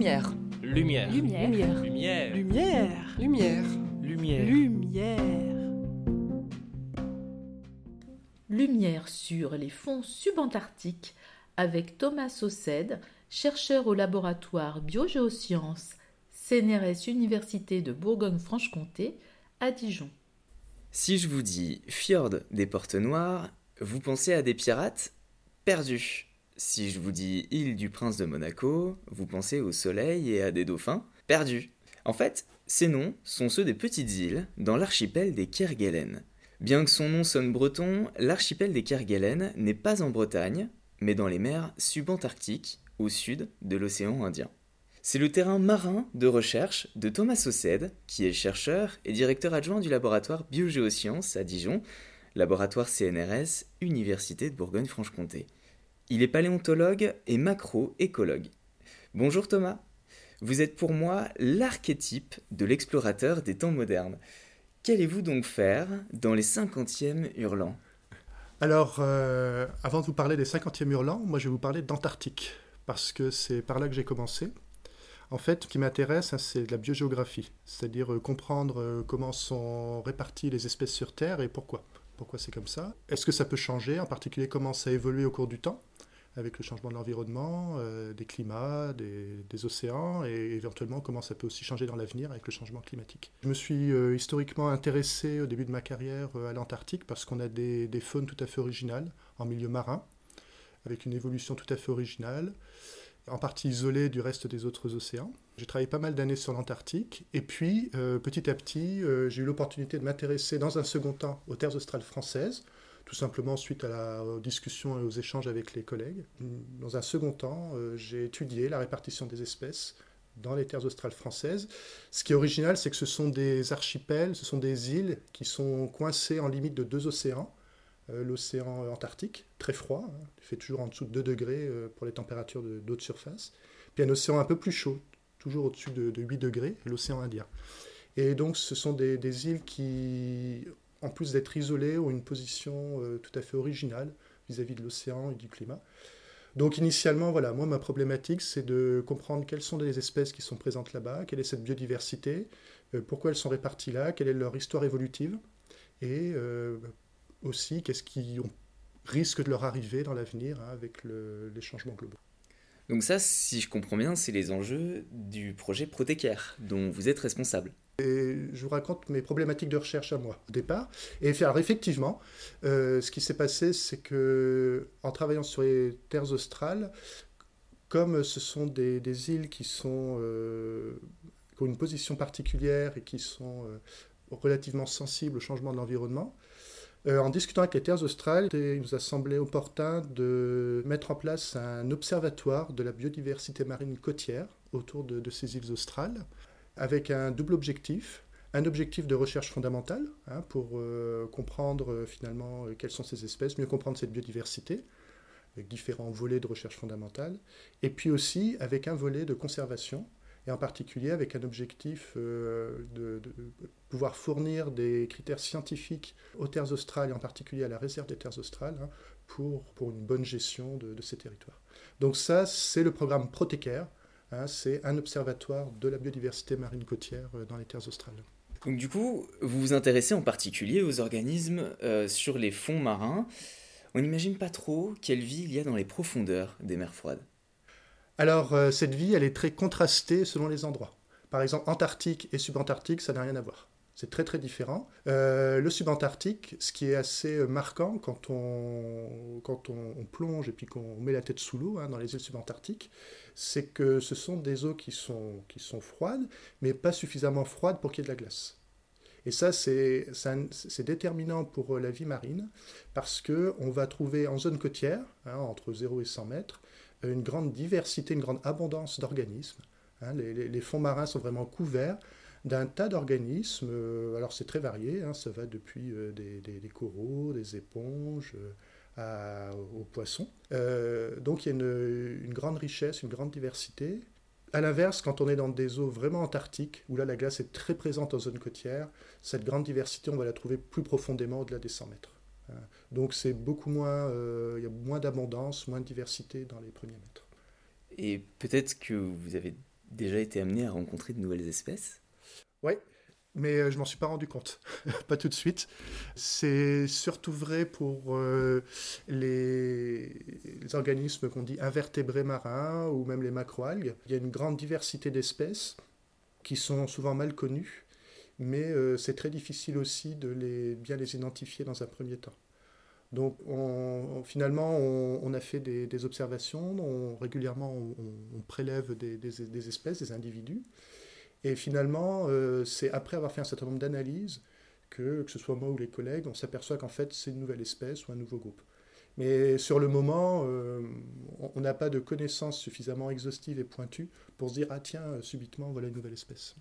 Lumière. Lumière. Lumière. Lumière. Lumière. Lumière. Lumière. Lumière. Lumière sur les fonds subantarctiques avec Thomas Saucède, chercheur au laboratoire Biogéosciences CNRS Université de Bourgogne-Franche-Comté à Dijon. Si je vous dis fjord des portes noires, vous pensez à des pirates perdus. Si je vous dis île du prince de Monaco, vous pensez au soleil et à des dauphins perdus. En fait, ces noms sont ceux des petites îles dans l'archipel des Kerguelen. Bien que son nom sonne breton, l'archipel des Kerguelen n'est pas en Bretagne, mais dans les mers subantarctiques, au sud de l'océan Indien. C'est le terrain marin de recherche de Thomas Saucède, qui est chercheur et directeur adjoint du laboratoire Biogéosciences à Dijon, laboratoire CNRS, Université de Bourgogne-Franche-Comté. Il est paléontologue et macroécologue. Bonjour Thomas. Vous êtes pour moi l'archétype de l'explorateur des temps modernes. Qu'allez-vous donc faire dans les 50e hurlants? Alors, euh, avant de vous parler des 50e hurlants, moi je vais vous parler d'Antarctique, parce que c'est par là que j'ai commencé. En fait, ce qui m'intéresse, hein, c'est la biogéographie, c'est-à-dire euh, comprendre euh, comment sont réparties les espèces sur Terre et pourquoi. Pourquoi c'est comme ça? Est-ce que ça peut changer En particulier, comment ça évolue au cours du temps? Avec le changement de l'environnement, euh, des climats, des, océans, et éventuellement comment ça peut aussi changer dans l'avenir avec le changement climatique. Je me suis euh, historiquement intéressé au début de ma carrière euh, à l'Antarctique parce qu'on a des, faunes tout à fait originales en milieu marin, avec une évolution tout à fait originale, en partie isolée du reste des autres océans. J'ai travaillé pas mal d'années sur l'Antarctique, et puis petit à petit, j'ai eu l'opportunité de m'intéresser dans un second temps aux terres australes françaises, tout simplement suite à la, aux discussions et aux échanges avec les collègues. Dans un second temps, euh, j'ai étudié la répartition des espèces dans les terres australes françaises. Ce qui est original, c'est que ce sont des archipels, ce sont des îles qui sont coincées en limite de deux océans. Euh, L'océan Antarctique, très froid, hein, fait toujours en dessous de 2 degrés euh, pour les températures d'eau de, de, surface. Puis un océan un peu plus chaud, toujours au-dessus de, de, 8 degrés, l'océan Indien. Et donc ce sont des, des îles qui en plus d'être isolés, ont une position euh, tout à fait originale vis-à-vis -vis de l'océan et du climat. Donc initialement, voilà, moi ma problématique, c'est de comprendre quelles sont les espèces qui sont présentes là-bas, quelle est cette biodiversité, euh, pourquoi elles sont réparties là, quelle est leur histoire évolutive, et euh, aussi qu'est-ce qui risque de leur arriver dans l'avenir hein, avec le, les changements globaux. Donc ça, si je comprends bien, c'est les enjeux du projet Protecare, dont vous êtes responsable. Je vous raconte mes problématiques de recherche à moi au départ. Et alors effectivement, euh, ce qui s'est passé, c'est que en travaillant sur les terres australes, comme ce sont des, îles qui, sont, euh, ont une position particulière et qui sont euh, relativement sensibles au changement de l'environnement, en discutant avec les terres australes, il nous a semblé opportun de mettre en place un observatoire de la biodiversité marine côtière autour de ces îles australes avec un double objectif. Un objectif de recherche fondamentale hein, pour euh, comprendre euh, finalement euh, quelles sont ces espèces, mieux comprendre cette biodiversité, avec différents volets de recherche fondamentale, et puis aussi avec un volet de conservation, et en particulier avec un objectif de, pouvoir fournir des critères scientifiques aux terres australes, et en particulier à la réserve des terres australes, hein, pour, pour une bonne gestion de, de ces territoires. Donc ça, c'est le programme Protecare, Hein, c'est un observatoire de la biodiversité marine côtière euh, dans les terres australes. Donc du coup, vous vous intéressez en particulier aux organismes euh, sur les fonds marins. On n'imagine pas trop quelle vie il y a dans les profondeurs des mers froides. Alors euh, cette vie, elle est très contrastée selon les endroits. Par exemple, Antarctique et subantarctique, ça n'a rien à voir. C'est très très différent. Euh, le subantarctique, ce qui est assez marquant quand on, quand on, on plonge et puis qu'on met la tête sous l'eau hein, dans les îles subantarctiques, c'est que ce sont des eaux qui sont, qui sont froides, mais pas suffisamment froides pour qu'il y ait de la glace. Et ça, c'est déterminant pour la vie marine, parce qu'on va trouver en zone côtière, hein, entre 0 et 100 mètres, une grande diversité, une grande abondance d'organismes. Hein, les, fonds marins sont vraiment couverts d'un tas d'organismes. Euh, alors c'est très varié, hein, ça va depuis euh, des, coraux, des éponges, euh, aux poissons. Donc il y a une, grande richesse, une grande diversité. À l'inverse, quand on est dans des eaux vraiment antarctiques, où là la glace est très présente en zone côtière, cette grande diversité, on va la trouver plus profondément au-delà des 100 mètres. Donc c'est beaucoup moins, il y a moins d'abondance, moins de diversité dans les premiers mètres. Et peut-être que vous avez déjà été amené à rencontrer de nouvelles espèces? Oui, mais euh, je m'en suis pas rendu compte, pas tout de suite. C'est surtout vrai pour euh, les, organismes qu'on dit invertébrés marins ou même les macroalgues. Il y a une grande diversité d'espèces qui sont souvent mal connues, mais euh, c'est très difficile aussi de les, bien les identifier dans un premier temps. Donc on, finalement, on, a fait des, observations, on, régulièrement on, prélève des, espèces, des individus, et finalement, euh, c'est après avoir fait un certain nombre d'analyses que, que ce soit moi ou les collègues, on s'aperçoit qu'en fait c'est une nouvelle espèce ou un nouveau groupe. Mais sur le moment, euh, on n'a pas de connaissances suffisamment exhaustives et pointues pour se dire ah tiens, subitement voilà une nouvelle espèce.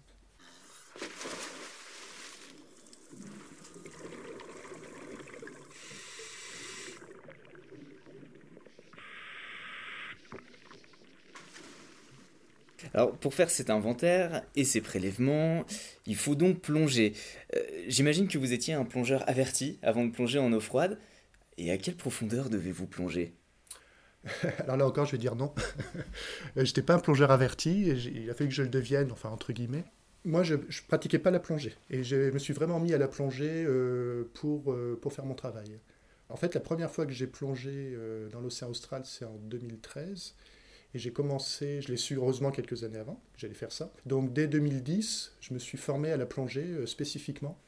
Alors, pour faire cet inventaire et ces prélèvements, il faut donc plonger. Euh, J'imagine que vous étiez un plongeur averti avant de plonger en eau froide. Et à quelle profondeur devez-vous plonger? Alors là encore, je vais dire non. je n'étais pas un plongeur averti, il a fallu que je le devienne, enfin entre guillemets. Moi, je ne pratiquais pas la plongée, et je me suis vraiment mis à la plongée euh, pour, euh, pour faire mon travail. En fait, la première fois que j'ai plongé dans l'océan austral, c'est en 2013. Et j'ai commencé, je l'ai su heureusement quelques années avant, j'allais faire ça. Donc dès 2010, je me suis formé à la plongée euh, spécifiquement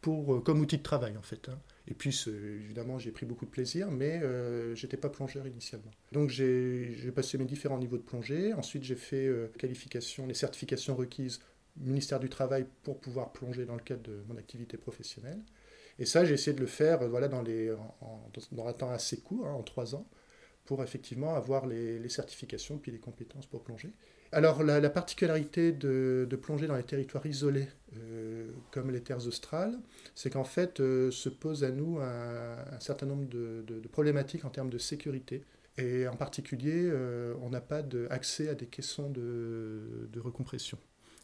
pour, euh, comme outil de travail en fait. Hein. Et puis évidemment, j'ai pris beaucoup de plaisir, mais euh, j'étais pas plongeur initialement. Donc j'ai passé mes différents niveaux de plongée. Ensuite, j'ai fait euh, qualification, les certifications requises ministère du Travail pour pouvoir plonger dans le cadre de mon activité professionnelle. Et ça, j'ai essayé de le faire voilà, dans, les, dans un temps assez court, hein, en trois ans pour effectivement avoir les, les, certifications puis les compétences pour plonger. Alors la, la particularité de, de, plonger dans les territoires isolés euh, comme les terres australes, c'est qu'en fait euh, se pose à nous un, certain nombre de, de, problématiques en termes de sécurité. Et en particulier, euh, on n'a pas accès à des caissons de, recompression.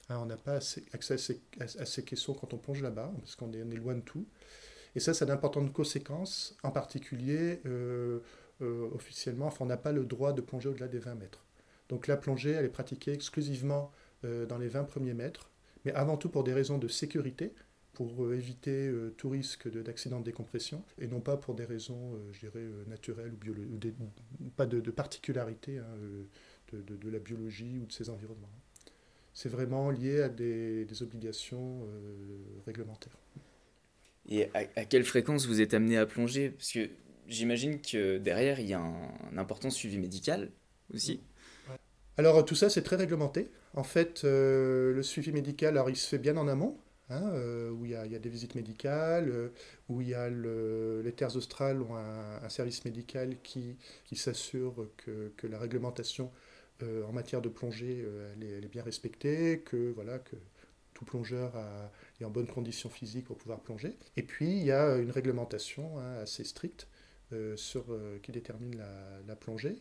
Hein, on n'a pas accès à ces, caissons quand on plonge là-bas, parce qu'on est, on est loin de tout. Et ça, ça a d'importantes conséquences, en particulier euh, officiellement, enfin, on n'a pas le droit de plonger au-delà des 20 mètres. Donc la plongée, elle est pratiquée exclusivement euh, dans les 20 premiers mètres, mais avant tout pour des raisons de sécurité, pour euh, éviter tout risque d'accident de, décompression, et non pas pour des raisons, je dirais, naturelles ou, des, pas de, de particularité hein, de, la biologie ou de ses environnements. C'est vraiment lié à des, des obligations réglementaires. Et à, à, quelle fréquence vous êtes amené à plonger? Parce que j'imagine que derrière, il y a un, important suivi médical aussi. Alors tout ça, c'est très réglementé. En fait, euh, le suivi médical, alors il se fait bien en amont, hein, euh, où il y, a, des visites médicales, euh, où il y a le, les terres australes ont un, service médical qui, s'assure que, la réglementation en matière de plongée, elle est, bien respectée, que voilà que tout plongeur est en bonne condition physique pour pouvoir plonger. Et puis il y a une réglementation hein, assez stricte sur, qui détermine la, plongée.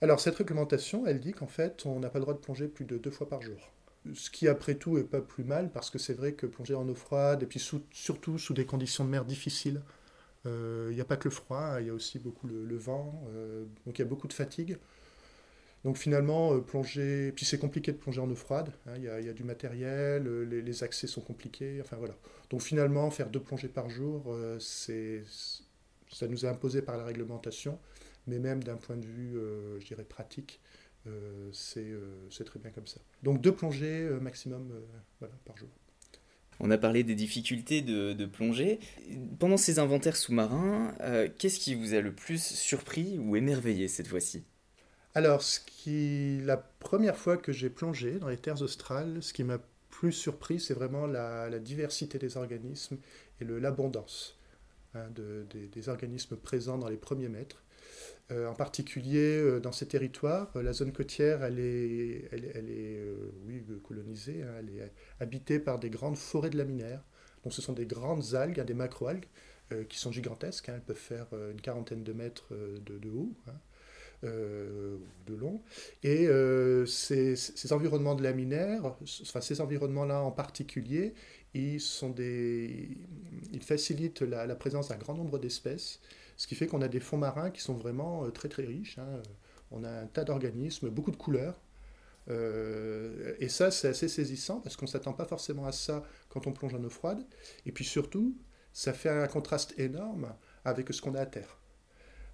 Alors cette réglementation, elle dit qu'en fait, on n'a pas le droit de plonger plus de deux fois par jour. Ce qui, après tout, est pas plus mal, parce que c'est vrai que plonger en eau froide, et puis surtout sous des conditions de mer difficiles, il euh, n'y a pas que le froid, il y a aussi beaucoup le, vent, euh, donc il y a beaucoup de fatigue. Donc finalement, euh, plonger, puis c'est compliqué de plonger en eau froide, il hein, y, y, a du matériel, les, accès sont compliqués, enfin voilà. Donc finalement, faire deux plongées par jour, euh, c'est, ça nous est imposé par la réglementation, mais même d'un point de vue, euh, je dirais, pratique, euh, c'est très bien comme ça. Donc deux plongées maximum voilà, par jour. On a parlé des difficultés de, de plongée. Pendant ces inventaires sous-marins, euh, qu'est-ce qui vous a le plus surpris ou émerveillé cette fois-ci? Alors, ce qui, la première fois que j'ai plongé dans les terres australes, ce qui m'a plus surpris, c'est vraiment la, la, diversité des organismes et l'abondance hein, de, des, organismes présents dans les premiers mètres. Euh, en particulier euh, dans ces territoires, euh, la zone côtière, elle est, elle, est oui, colonisée, hein, elle est habitée par des grandes forêts de laminaires. Donc ce sont des grandes algues, hein, des macroalgues, qui sont gigantesques. Hein, elles peuvent faire une quarantaine de mètres de, haut. Euh, de long. Et ces, ces, environnements de laminaires, enfin ces environnements-là en particulier, ils, sont des, ils facilitent la, présence d'un grand nombre d'espèces, ce qui fait qu'on a des fonds marins qui sont vraiment euh, très très riches. Hein. On a un tas d'organismes, beaucoup de couleurs. Euh, et ça, c'est assez saisissant parce qu'on ne s'attend pas forcément à ça quand on plonge en eau froide. Et puis surtout, ça fait un contraste énorme avec ce qu'on a à terre.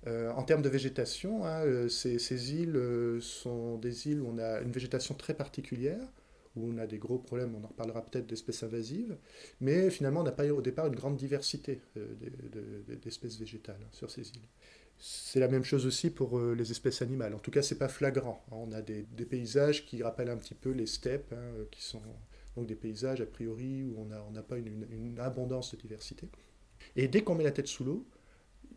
Euh, en termes de végétation, hein, ces, ces, îles sont des îles où on a une végétation très particulière, où on a des gros problèmes, on en reparlera peut-être d'espèces invasives, mais finalement on n'a pas au départ une grande diversité d'espèces végétales hein, sur ces îles. C'est la même chose aussi pour euh, les espèces animales. En tout cas, c'est pas flagrant. On a des, paysages qui rappellent un petit peu les steppes, hein, euh, qui sont donc des paysages a priori où on n'a pas une, abondance de diversité. Et dès qu'on met la tête sous l'eau,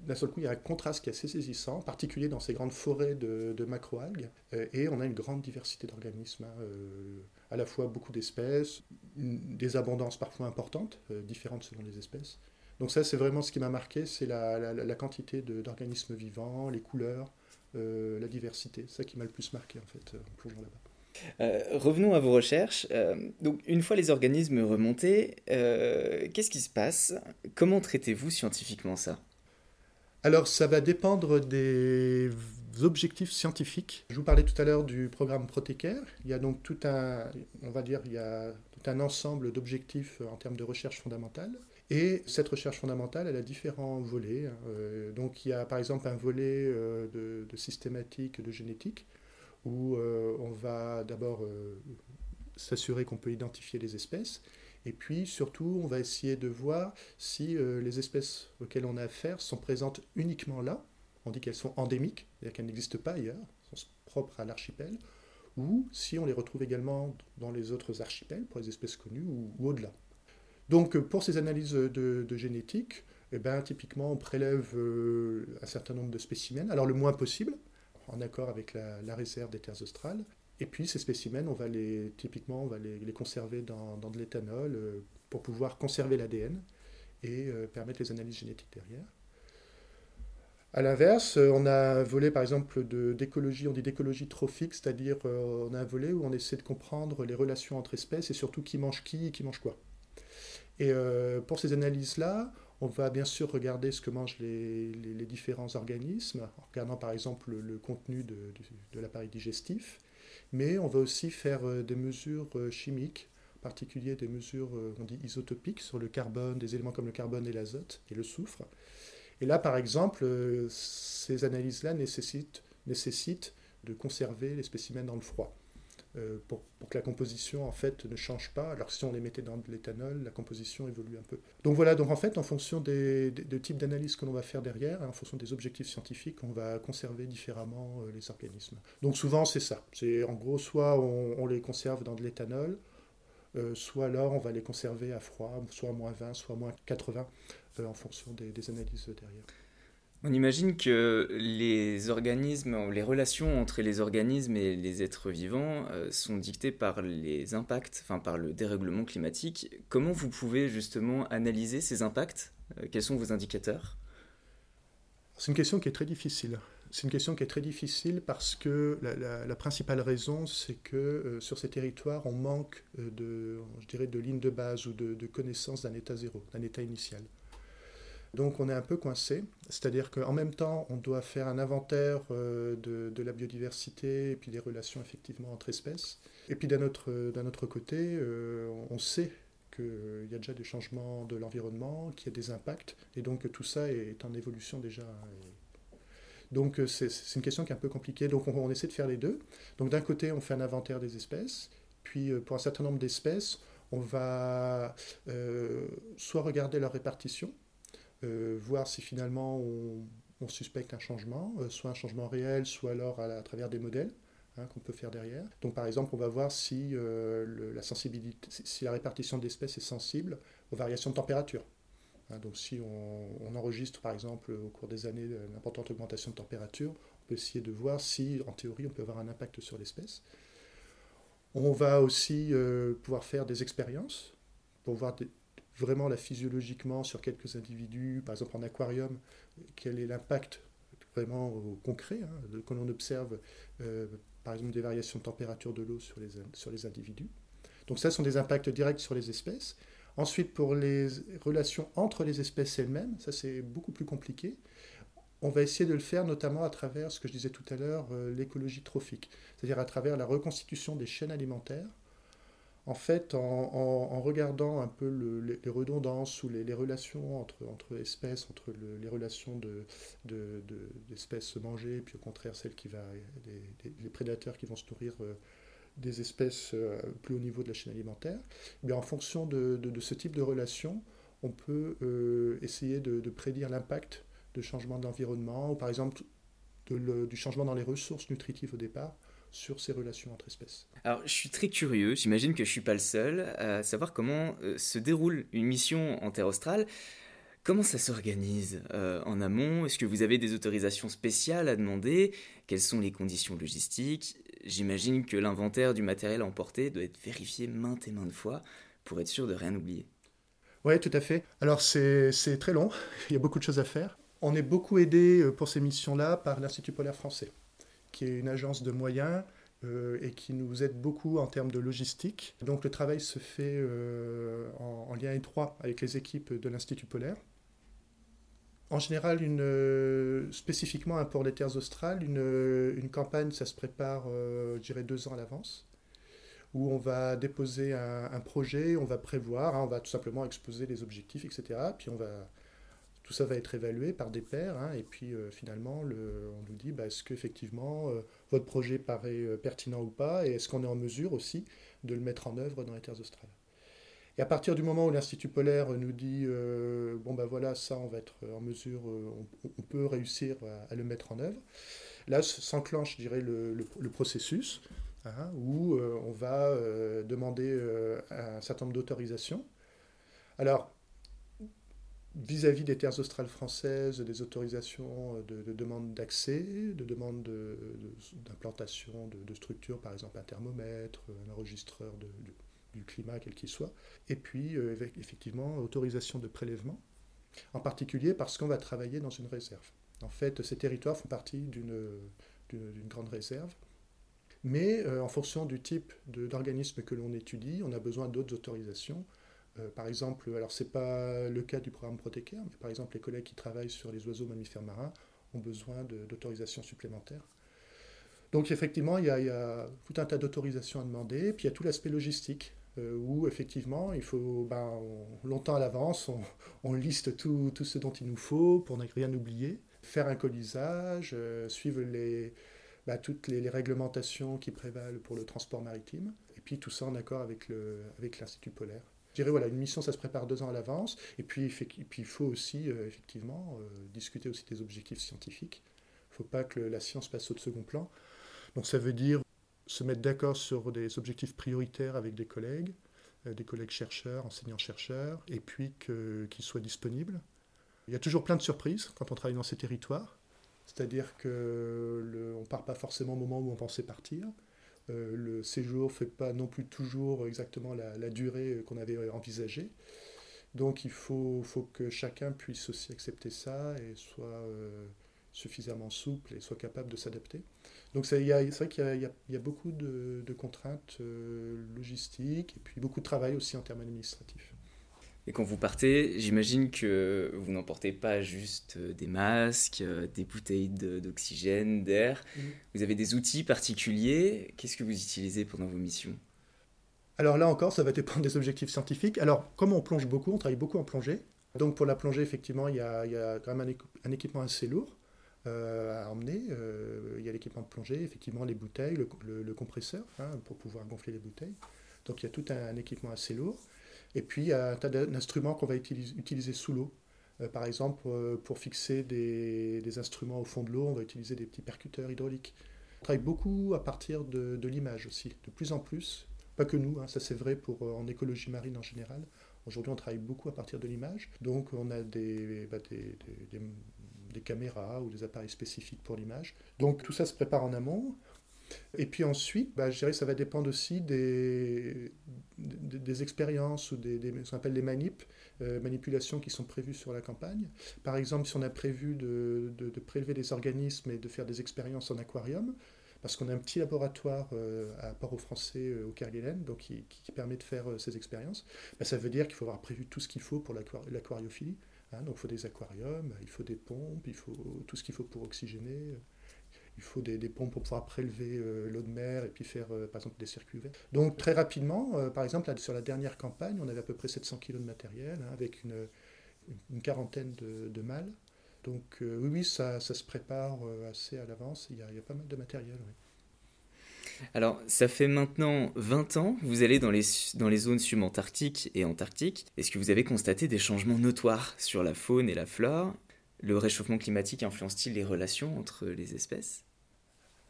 d'un seul coup, il y a un contraste qui est assez saisissant, en particulier dans ces grandes forêts de, de macroalgues, euh, et on a une grande diversité d'organismes, hein, à la fois beaucoup d'espèces, des abondances parfois importantes, différentes selon les espèces, donc ça, c'est vraiment ce qui m'a marqué, c'est la, quantité d'organismes vivants, les couleurs, euh, la diversité. C'est ça qui m'a le plus marqué, en fait, en plongeant là-bas. Euh, revenons à vos recherches. Euh, donc, une fois les organismes remontés, qu'est-ce qui se passe? Comment traitez-vous scientifiquement ça? Alors, ça va dépendre des objectifs scientifiques. Je vous parlais tout à l'heure du programme Protecare. Il y a donc tout un, on va dire, il y a tout un ensemble d'objectifs en termes de recherche fondamentale. Et cette recherche fondamentale, elle a différents volets. Hein. Euh, donc il y a par exemple un volet euh, de, systématique de génétique, où euh, on va d'abord s'assurer qu'on peut identifier les espèces, et puis surtout on va essayer de voir si les espèces auxquelles on a affaire sont présentes uniquement là, on dit qu'elles sont endémiques, c'est-à-dire qu'elles n'existent pas ailleurs, sont propres à l'archipel, ou si on les retrouve également dans les autres archipels, pour les espèces connues, ou au-delà. Donc pour ces analyses de, génétique, eh ben, typiquement on prélève euh, un certain nombre de spécimens, alors le moins possible, en accord avec la, réserve des terres australes. Et puis ces spécimens, on va les, typiquement, on va les, conserver dans, de l'éthanol euh, pour pouvoir conserver l'ADN et euh, permettre les analyses génétiques derrière. À l'inverse, on a un volet par exemple d'écologie, on dit d'écologie trophique, c'est-à-dire on a un volet où on essaie de comprendre les relations entre espèces et surtout qui mange qui et qui mange quoi. Et euh, pour ces analyses-là, on va bien sûr regarder ce que mangent les, différents organismes, en regardant par exemple le, contenu de, l'appareil digestif, mais on va aussi faire euh, des mesures euh, chimiques, en particulier des mesures, on dit isotopiques, sur le carbone, des éléments comme le carbone et l'azote et le soufre. Et là, par exemple, ces analyses-là nécessitent de conserver les spécimens dans le froid. Euh, pour, que la composition en fait ne change pas. Alors si on les mettait dans de l'éthanol, la composition évolue un peu. Donc voilà, donc en fait en fonction des, types d'analyses que l'on va faire derrière, en fonction des objectifs scientifiques, on va conserver différemment euh, les organismes. Donc souvent c'est ça. C'est en gros soit on, les conserve dans de l'éthanol, euh, soit alors on va les conserver à froid, soit à moins 20, soit à moins 80, en fonction des, des analyses derrière. On imagine que les organismes, les relations entre les organismes et les êtres vivants euh, sont dictées par les impacts, enfin par le dérèglement climatique. Comment vous pouvez justement analyser ces impacts? Euh, Quels sont vos indicateurs? C'est une question qui est très difficile. C'est une question qui est très difficile parce que la, principale raison, c'est que euh, sur ces territoires, on manque de, je de lignes de base ou de, de connaissances d'un état zéro, d'un état initial. Donc on est un peu coincé, c'est-à-dire qu'en même temps, on doit faire un inventaire euh, de, la biodiversité et puis des relations effectivement entre espèces. Et puis d'un autre, autre côté, euh, on sait qu'il y a déjà des changements de l'environnement, qu'il y a des impacts, et donc tout ça est en évolution déjà. Donc c'est une question qui est un peu compliquée. Donc on, essaie de faire les deux. Donc d'un côté, on fait un inventaire des espèces, puis euh, pour un certain nombre d'espèces, on va soit regarder leur répartition, euh, voir si finalement on, suspecte un changement, euh, soit un changement réel, soit alors à, travers des modèles. Hein, qu'on peut faire derrière. Donc par exemple, on va voir si, euh, la, sensibilité, si la répartition d'espèces est sensible aux variations de température. Hein, donc si on, enregistre par exemple au cours des années une importante augmentation de température, on peut essayer de voir si en théorie on peut avoir un impact sur l'espèce. On va aussi pouvoir faire des expériences pour voir vraiment physiologiquement sur quelques individus, par exemple en aquarium, quel est l'impact vraiment concret hein, que l'on observe, euh, par exemple des variations de température de l'eau sur les, sur les individus. Donc ça sont des impacts directs sur les espèces. Ensuite, pour les relations entre les espèces elles-mêmes, ça c'est beaucoup plus compliqué. on va essayer de le faire notamment à travers ce que je disais tout à l'heure, euh, l'écologie trophique, c'est-à-dire à travers la reconstitution des chaînes alimentaires. En fait, en, regardant un peu les, redondances ou les, relations entre, entre, espèces, entre les relations d'espèces de, de, mangées, puis au contraire celles qui va, les, prédateurs qui vont se nourrir euh, des espèces euh, plus haut niveau de la chaîne alimentaire, eh en fonction de, ce type de relation, on peut essayer de, prédire l'impact de changement de l'environnement, ou par exemple du changement dans les ressources nutritives au départ, sur ces relations entre espèces. Alors, je suis très curieux, j'imagine que je ne suis pas le seul, à savoir comment euh, se déroule une mission en Terre australe. Comment ça s'organise euh, en amont? Est-ce que vous avez des autorisations spéciales à demander? Quelles sont les conditions logistiques? J'imagine que l'inventaire du matériel emporté doit être vérifié maintes et maintes fois pour être sûr de rien oublier. Oui, tout à fait. Alors c'est très long, il y a beaucoup de choses à faire. On est beaucoup aidé euh, pour ces missions-là par l'Institut polaire français, qui est une agence de moyens euh, et qui nous aide beaucoup en termes de logistique. Donc le travail se fait euh, en, lien étroit avec les équipes de l'Institut polaire. En général, une, spécifiquement pour les terres australes, une, une campagne, ça se prépare, je dirais, deux ans à l'avance où on va déposer un, projet, on va prévoir, hein, on va tout simplement exposer les objectifs, etc. Puis on va, tout ça va être évalué par des pairs, hein, et puis euh, finalement, le, on nous dit bah, est-ce qu'effectivement euh, votre projet paraît euh, pertinent ou pas, et est-ce qu'on est en mesure aussi de le mettre en œuvre dans les terres australes? Et à partir du moment où l'Institut polaire nous dit bon ben voilà, ça on va être en mesure, on, peut réussir à, le mettre en œuvre, là s'enclenche, je dirais, le, le, processus hein, où on va demander un certain nombre d'autorisations. Alors, vis-à-vis des terres australes françaises, des autorisations de, demande d'accès, de demande d'implantation de, de, structures, par exemple un thermomètre, un enregistreur du climat, quel qu'il soit, et puis euh, effectivement autorisation de prélèvement, en particulier parce qu'on va travailler dans une réserve. En fait, ces territoires font partie d'une grande réserve, mais euh, en fonction du type d'organisme que l'on étudie, on a besoin d'autres autorisations euh, par exemple, alors c'est pas le cas du programme Protecare, mais par exemple les collègues qui travaillent sur les oiseaux mammifères marins ont besoin d'autorisations supplémentaires. Donc effectivement, il y, a, tout un tas d'autorisations à demander, puis il y a tout l'aspect logistique, euh, où effectivement, il faut, ben, longtemps à l'avance, on, liste tout, tout, ce dont il nous faut pour ne rien oublier, faire un colisage, euh, suivre les, ben, toutes les, réglementations qui prévalent pour le transport maritime, et puis tout ça en accord avec l'Institut avec polaire. Je dirais, voilà, une mission, ça se prépare deux ans à l'avance. Et puis, il faut aussi, euh, effectivement, euh, discuter aussi des objectifs scientifiques. Il ne faut pas que la science passe au second plan. Donc, ça veut dire se mettre d'accord sur des objectifs prioritaires avec des collègues, euh, des collègues chercheurs, enseignants-chercheurs, et puis qu'ils soient disponibles. Il y a toujours plein de surprises quand on travaille dans ces territoires. C'est-à-dire qu'on ne part pas forcément au moment où on pensait partir. Euh, le séjour ne fait pas non plus toujours exactement la, durée qu'on avait envisagée. Donc il faut, faut, que chacun puisse aussi accepter ça et soit euh, suffisamment souple et soit capable de s'adapter. Donc c'est vrai qu'il y, a beaucoup de, contraintes euh, logistiques et puis beaucoup de travail aussi en termes administratifs. Et quand vous partez, j'imagine que vous n'emportez pas juste euh, des masques, euh, des bouteilles d'oxygène, d'air. Mm. Vous avez des outils particuliers. Qu'est-ce que vous utilisez pendant vos missions? Alors là encore, ça va dépendre des objectifs scientifiques. Alors, comme on plonge beaucoup, on travaille beaucoup en plongée. Donc pour la plongée, effectivement, il y a, il y a quand même un, équipement assez lourd euh, à emmener. il y a l'équipement de plongée, effectivement, les bouteilles, le, compresseur hein, pour pouvoir gonfler les bouteilles. Donc il y a tout un équipement assez lourd. Et puis, il y a un tas d'instruments qu'on va utiliser, sous l'eau. Euh, par exemple, euh, pour fixer des, instruments au fond de l'eau, on va utiliser des petits percuteurs hydrauliques. On travaille beaucoup à partir de, l'image aussi, de plus en plus. Pas que nous, hein, ça c'est vrai pour, euh, en écologie marine en général. Aujourd'hui, on travaille beaucoup à partir de l'image. Donc, on a des, bah, caméras ou des appareils spécifiques pour l'image. Donc, tout ça se prépare en amont. Et puis ensuite, bah, je dirais que ça va dépendre aussi des, des, expériences ou des, ce qu'on appelle les manips, euh, manipulations qui sont prévues sur la campagne. Par exemple, si on a prévu de, de, prélever des organismes et de faire des expériences en aquarium, parce qu'on a un petit laboratoire euh, à Port-au-Français euh, au Kerguelen, donc qui, qui, permet de faire ces expériences, bah, ça veut dire qu'il faut avoir prévu tout ce qu'il faut pour l'aquariophilie. Hein, donc il faut des aquariums, il faut des pompes, il faut tout ce qu'il faut pour oxygéner. Il faut des, pompes pour pouvoir prélever euh, l'eau de mer et puis faire euh, par exemple des circuits ouverts. Donc très rapidement, euh, par exemple sur la dernière campagne, on avait à peu près 700 kg de matériel hein, avec une, une, quarantaine de, de mâles. Donc oui, oui, ça, ça, se prépare assez à l'avance, il, il, y a pas mal de matériel. Alors, ça fait maintenant 20 ans que vous allez dans les, dans les zones subantarctiques et antarctiques. Est-ce que vous avez constaté des changements notoires sur la faune et la flore? Le réchauffement climatique influence-t-il les relations entre les espèces?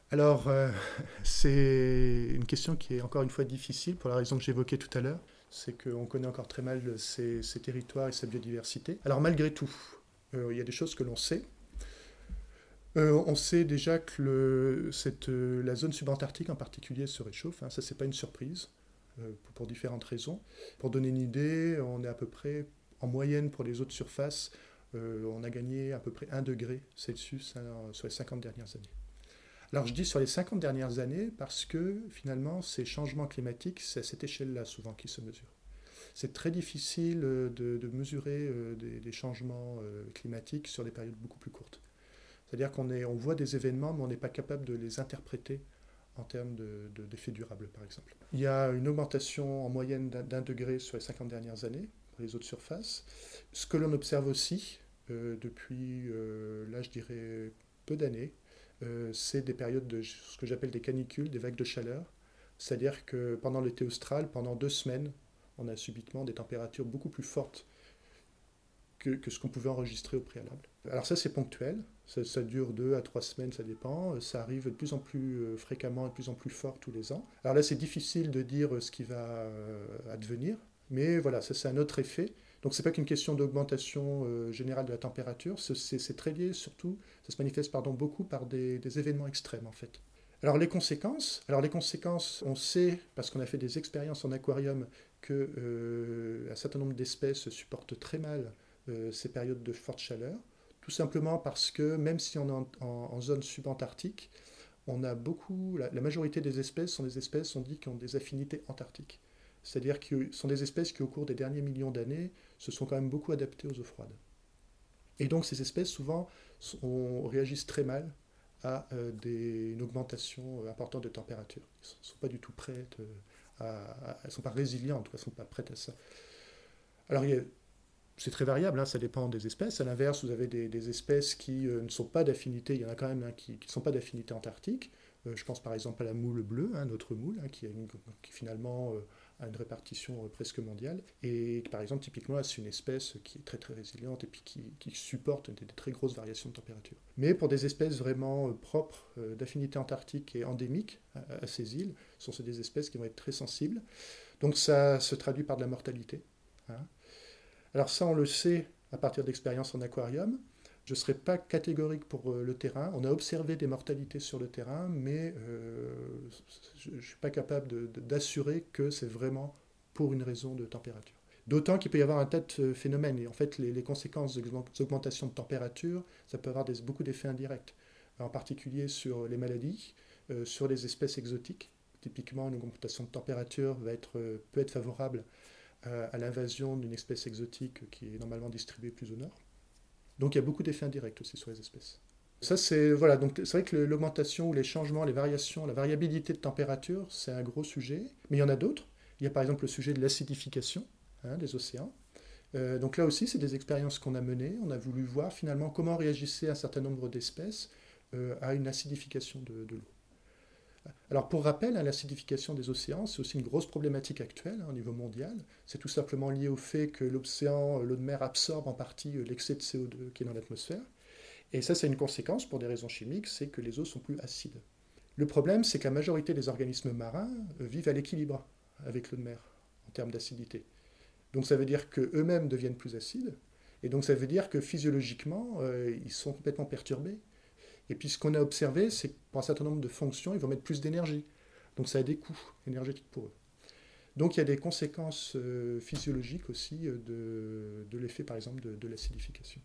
Alors, euh, c'est une question qui est encore une fois difficile pour la raison que j'évoquais tout à l'heure. C'est qu'on connaît encore très mal ces, territoires et sa biodiversité. Alors, malgré tout, euh, il y a des choses que l'on sait. Euh, on sait déjà que la zone subantarctique en particulier se réchauffe, hein, ça c'est pas une surprise, euh, pour, différentes raisons. Pour donner une idée, on est à peu près, en moyenne pour les autres surfaces, on a gagné à peu près 1 degré Celsius hein, sur les 50 dernières années. Alors je dis sur les 50 dernières années parce que finalement ces changements climatiques, c'est à cette échelle-là souvent qui se mesurent. C'est très difficile de, mesurer des, changements climatiques sur des périodes beaucoup plus courtes. C'est-à-dire qu'on on voit des événements, mais on n'est pas capable de les interpréter en termes d'effets de, durables, par exemple. Il y a une augmentation en moyenne d'un degré sur les 50 dernières années pour les autres surfaces. Ce que l'on observe aussi euh, depuis, euh, là je dirais, peu d'années, euh, c'est des périodes de ce que j'appelle des canicules, des vagues de chaleur. C'est-à-dire que pendant l'été austral, pendant deux semaines, on a subitement des températures beaucoup plus fortes que, ce qu'on pouvait enregistrer au préalable. Alors ça, c'est ponctuel. Ça, dure deux à trois semaines, ça dépend. Ça arrive de plus en plus euh, fréquemment et de plus en plus fort tous les ans. Alors là, c'est difficile de dire ce qui va euh, advenir, mais voilà, ça c'est un autre effet. Donc c'est pas qu'une question d'augmentation euh, générale de la température, c'est très lié surtout, ça se manifeste pardon, beaucoup par des, événements extrêmes en fait. Alors les conséquences, alors les conséquences, on sait parce qu'on a fait des expériences en aquarium que un certain nombre d'espèces supportent très mal ces périodes de forte chaleur. Tout simplement parce que même si on est en, zone subantarctique, on a beaucoup, la, majorité des espèces sont des espèces, on dit, qui ont des affinités antarctiques. C'est-à-dire que ce sont des espèces qui, au cours des derniers millions d'années, se sont quand même beaucoup adaptées aux eaux froides. Et donc ces espèces, souvent, réagissent très mal à euh, des, une augmentation euh, importante de température. Elles ne sont pas du tout prêtes euh, à, elles ne sont pas résilientes, elles ne sont pas prêtes à ça. Alors c'est très variable, hein, ça dépend des espèces. À l'inverse, vous avez des, espèces qui ne sont pas d'affinité, il y en a quand même hein, qui ne sont pas d'affinité antarctique. Je pense par exemple à la moule bleue, hein, notre moule, qui, finalement euh, a une répartition presque mondiale. Et par exemple, typiquement, c'est une espèce qui est très très résiliente et puis qui, supporte des, très grosses variations de température. Mais pour des espèces vraiment propres, d'affinité antarctique et endémiques à, ces îles, ce sont des espèces qui vont être très sensibles. Donc ça se traduit par de la mortalité. Alors ça, on le sait à partir d'expériences en aquarium. Je ne serai pas catégorique pour euh, le terrain. On a observé des mortalités sur le terrain, mais euh, je ne suis pas capable d'assurer que c'est vraiment pour une raison de température. D'autant qu'il peut y avoir un tas de phénomènes. Et en fait, les, conséquences des augmentations de température, ça peut avoir beaucoup d'effets indirects. En particulier sur les maladies, euh, sur les espèces exotiques. Typiquement, une augmentation de température va être, peut être favorable à, l'invasion d'une espèce exotique qui est normalement distribuée plus au nord. Donc il y a beaucoup d'effets indirects aussi sur les espèces. Ça, c'est voilà, vrai que l'augmentation ou les changements, les variations, la variabilité de température, c'est un gros sujet. Mais il y en a d'autres. Il y a par exemple le sujet de l'acidification hein, des océans. Euh, donc là aussi, c'est des expériences qu'on a menées. On a voulu voir finalement comment réagissaient un certain nombre d'espèces euh, à une acidification de l'eau. Alors pour rappel, hein, l'acidification des océans, c'est aussi une grosse problématique actuelle hein, au niveau mondial. C'est tout simplement lié au fait que l'océan, euh, l'eau de mer absorbe en partie euh, l'excès de CO2 qui est dans l'atmosphère. Et ça, c'est une conséquence pour des raisons chimiques, c'est que les eaux sont plus acides. Le problème, c'est que la majorité des organismes marins euh, vivent à l'équilibre avec l'eau de mer en termes d'acidité. Donc ça veut dire qu'eux-mêmes deviennent plus acides, et donc ça veut dire que physiologiquement, ils sont complètement perturbés et puis ce qu'on a observé, c'est que pour un certain nombre de fonctions, ils vont mettre plus d'énergie. Donc ça a des coûts énergétiques pour eux. Donc il y a des conséquences euh, physiologiques aussi euh, de, l'effet, par exemple, de, l'acidification.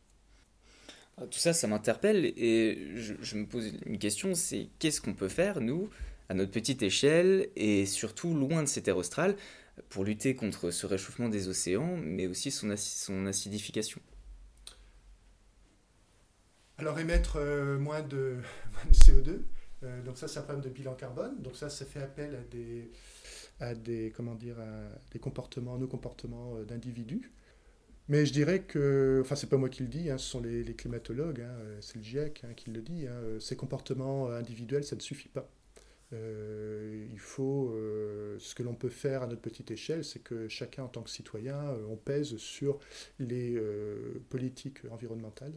Ah, tout ça, ça m'interpelle et je, me pose une question, c'est qu'est-ce qu'on peut faire, nous, à notre petite échelle et surtout loin de ces terres australes, pour lutter contre ce réchauffement des océans, mais aussi son acidification? Alors émettre moins, de, CO2, donc ça c'est un problème de bilan carbone, donc ça ça fait appel à des, à des, comment dire, des comportements, nos comportements d'individus. Mais je dirais que, enfin, c'est pas moi qui le dis, hein, ce sont les, climatologues, hein, c'est le GIEC hein, qui le dit. ces comportements individuels, ça ne suffit pas. Euh, il faut, euh, ce que l'on peut faire à notre petite échelle, c'est que chacun en tant que citoyen, euh, on pèse sur les politiques environnementales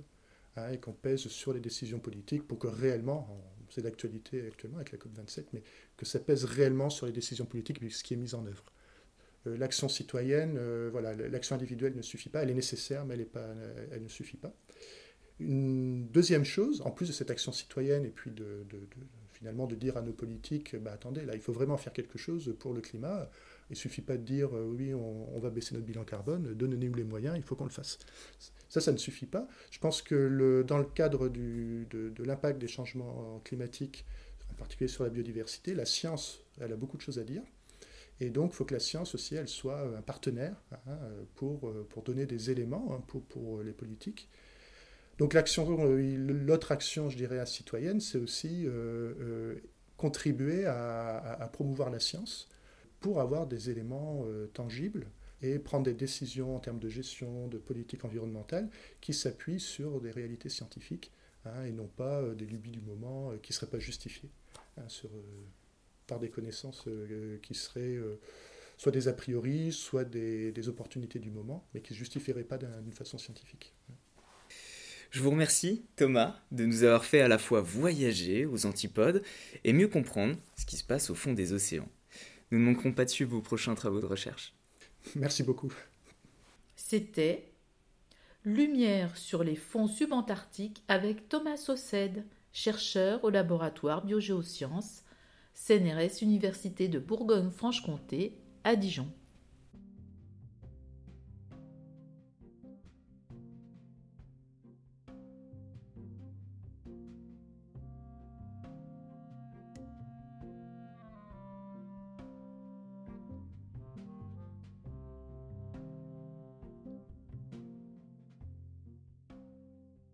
et qu'on pèse sur les décisions politiques pour que réellement, c'est d'actualité actuellement avec la COP27, mais que ça pèse réellement sur les décisions politiques ce qui est mis en œuvre. Euh, l'action citoyenne, euh, voilà, l'action individuelle ne suffit pas, elle est nécessaire, mais elle, est pas, elle ne suffit pas. Une deuxième chose, en plus de cette action citoyenne, et puis de, finalement de dire à nos politiques, bah, attendez, là, il faut vraiment faire quelque chose pour le climat. Il ne suffit pas de dire, euh, oui, on, va baisser notre bilan carbone, donnez-nous les moyens, il faut qu'on le fasse. Ça, ça ne suffit pas. Je pense que dans le cadre de, l'impact des changements climatiques, en particulier sur la biodiversité, la science, elle a beaucoup de choses à dire. Et donc, il faut que la science aussi, elle soit un partenaire hein, pour, pour donner des éléments hein, pour, pour les politiques. Donc, l'action, euh, l'autre action, je dirais, citoyenne, c'est aussi euh, contribuer à, promouvoir la science pour avoir des éléments tangibles et prendre des décisions en termes de gestion, de politique environnementale qui s'appuient sur des réalités scientifiques hein, et non pas des lubies du moment qui ne seraient pas justifiées sur, par des connaissances euh, qui seraient euh, soit des a priori, soit des, opportunités du moment, mais qui ne justifieraient pas d'une façon scientifique. Je vous remercie, Thomas, de nous avoir fait à la fois voyager aux antipodes et mieux comprendre ce qui se passe au fond des océans. Nous ne manquerons pas de suivre vos prochains travaux de recherche. Merci beaucoup. C'était Lumière sur les fonds subantarctiques avec Thomas Saucède, chercheur au laboratoire Biogéosciences CNRS Université de Bourgogne-Franche-Comté à Dijon.